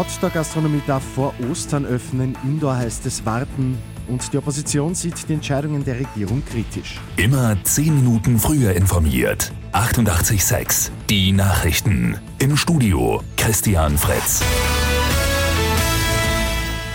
Outdoor-Gastronomie darf vor Ostern öffnen, Indoor heißt es warten und die Opposition sieht die Entscheidungen der Regierung kritisch. Immer 10 Minuten früher informiert. 88.6 Die Nachrichten. Im Studio Christian Fritz.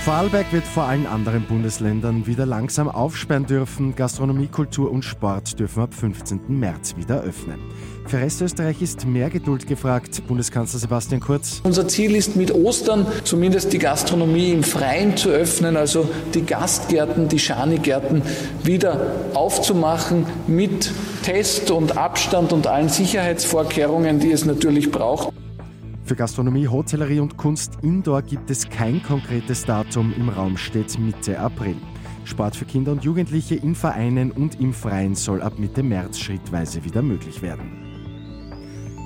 Vorarlberg wird vor allen anderen Bundesländern wieder langsam aufsperren dürfen. Gastronomie, Kultur und Sport dürfen ab 15. März wieder öffnen. Für Restösterreich ist mehr Geduld gefragt. Bundeskanzler Sebastian Kurz. Unser Ziel ist mit Ostern zumindest die Gastronomie im Freien zu öffnen, also die Gastgärten, die Schanigärten wieder aufzumachen mit Test und Abstand und allen Sicherheitsvorkehrungen, die es natürlich braucht. Für Gastronomie, Hotellerie und Kunst Indoor gibt es kein konkretes Datum. Im Raum steht Mitte April. Sport für Kinder und Jugendliche in Vereinen und im Freien soll ab Mitte März schrittweise wieder möglich werden.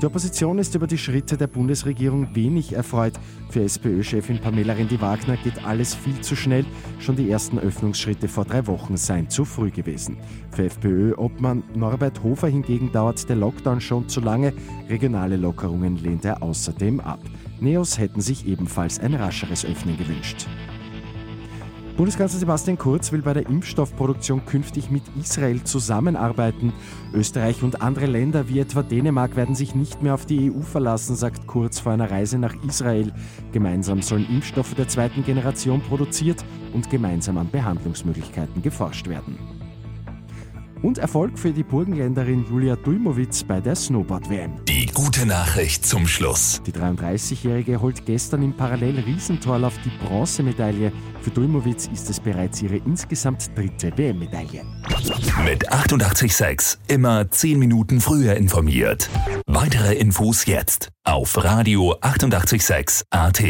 Die Opposition ist über die Schritte der Bundesregierung wenig erfreut. Für SPÖ-Chefin Pamela Rendi-Wagner geht alles viel zu schnell. Schon die ersten Öffnungsschritte vor drei Wochen seien zu früh gewesen. Für FPÖ-Obmann Norbert Hofer hingegen dauert der Lockdown schon zu lange. Regionale Lockerungen lehnt er außerdem ab. Neos hätten sich ebenfalls ein rascheres Öffnen gewünscht. Bundeskanzler Sebastian Kurz will bei der Impfstoffproduktion künftig mit Israel zusammenarbeiten. Österreich und andere Länder wie etwa Dänemark werden sich nicht mehr auf die EU verlassen, sagt Kurz vor einer Reise nach Israel. Gemeinsam sollen Impfstoffe der zweiten Generation produziert und gemeinsam an Behandlungsmöglichkeiten geforscht werden. Und Erfolg für die Burgenländerin Julia Dulmowitz bei der Snowboard-WM. Die gute Nachricht zum Schluss. Die 33-Jährige holt gestern im Parallel-Riesentorlauf die Bronzemedaille. Für Dulmowitz ist es bereits ihre insgesamt dritte WM-Medaille. Mit 886 immer 10 Minuten früher informiert. Weitere Infos jetzt auf Radio 886 AT.